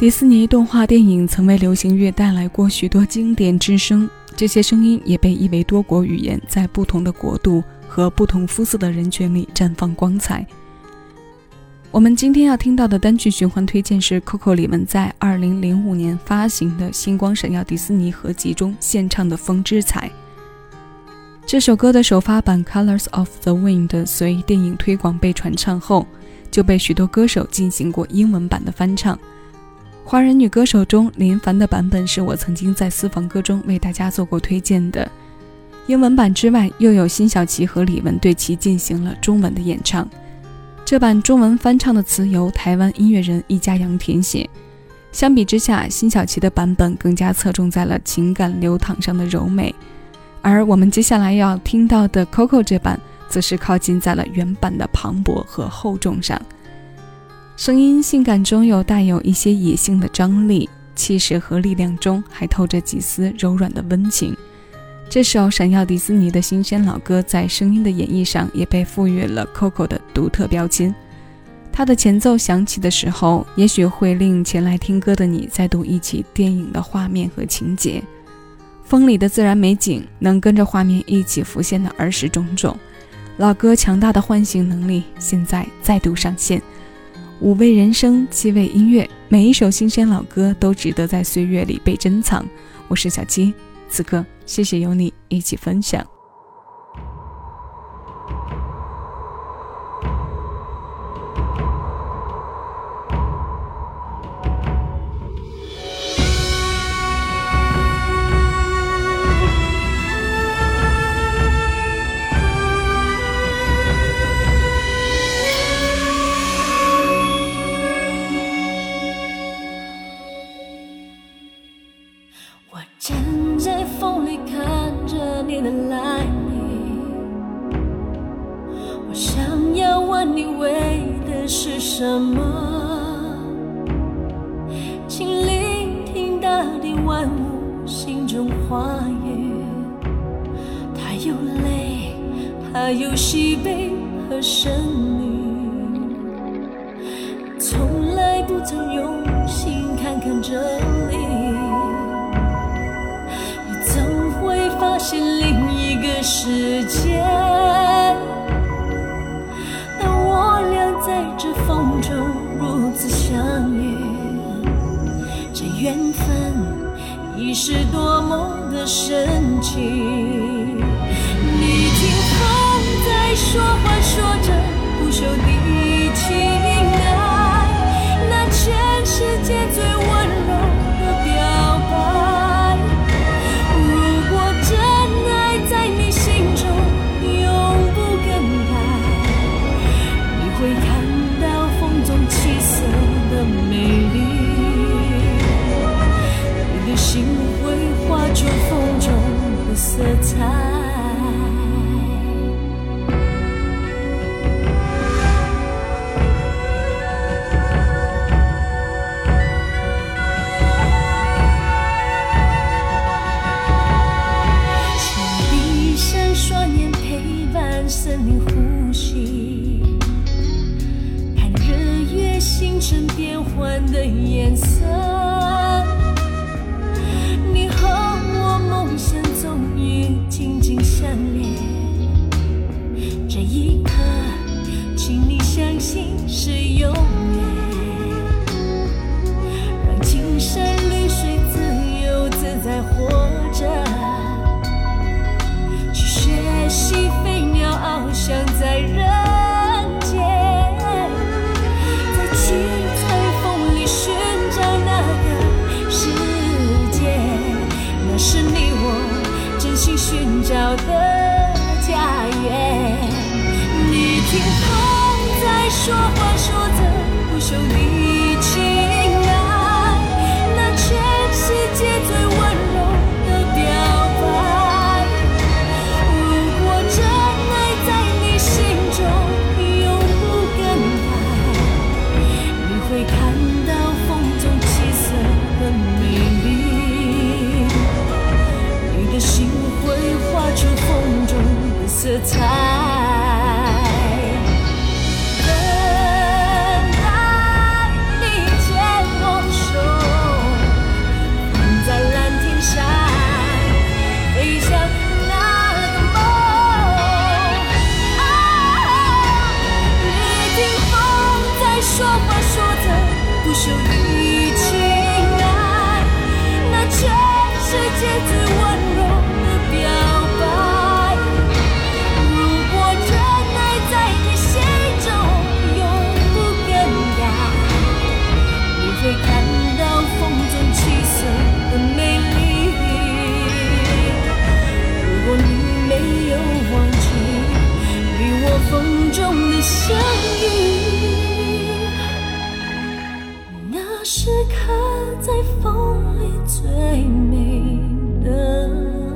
迪士尼动画电影曾为流行乐带来过许多经典之声，这些声音也被译为多国语言，在不同的国度和不同肤色的人群里绽放光彩。我们今天要听到的单曲循环推荐是 Coco 李玟在2005年发行的《星光闪耀迪士尼》合集中献唱的《风之彩》。这首歌的首发版《Colors of the Wind》随电影推广被传唱后，就被许多歌手进行过英文版的翻唱。华人女歌手中，林凡的版本是我曾经在私房歌中为大家做过推荐的。英文版之外，又有辛晓琪和李玟对其进行了中文的演唱。这版中文翻唱的词由台湾音乐人易家扬填写。相比之下，辛晓琪的版本更加侧重在了情感流淌上的柔美，而我们接下来要听到的 Coco 这版，则是靠近在了原版的磅礴和厚重上。声音性感中又带有一些野性的张力，气势和力量中还透着几丝柔软的温情。这首闪耀迪士尼的新鲜老歌，在声音的演绎上也被赋予了 Coco 的独特标签。它的前奏响起的时候，也许会令前来听歌的你再度忆起电影的画面和情节。风里的自然美景能跟着画面一起浮现的儿时种种，老歌强大的唤醒能力现在再度上线。五味人生，七味音乐，每一首新鲜老歌都值得在岁月里被珍藏。我是小七，此刻谢谢有你一起分享。看着你为的是什么？请聆听大地万物心中话语。它有泪，它有喜悲和生命。见另一个世界。当我俩在这风中如此相遇这缘分已是多么的神奇。你听风在说话说着不朽的情爱想在人间，在七彩风里寻找那个世界，那是你我真心寻找的家园。你听风在说话，说的不休。你。should 那是刻在风里最美的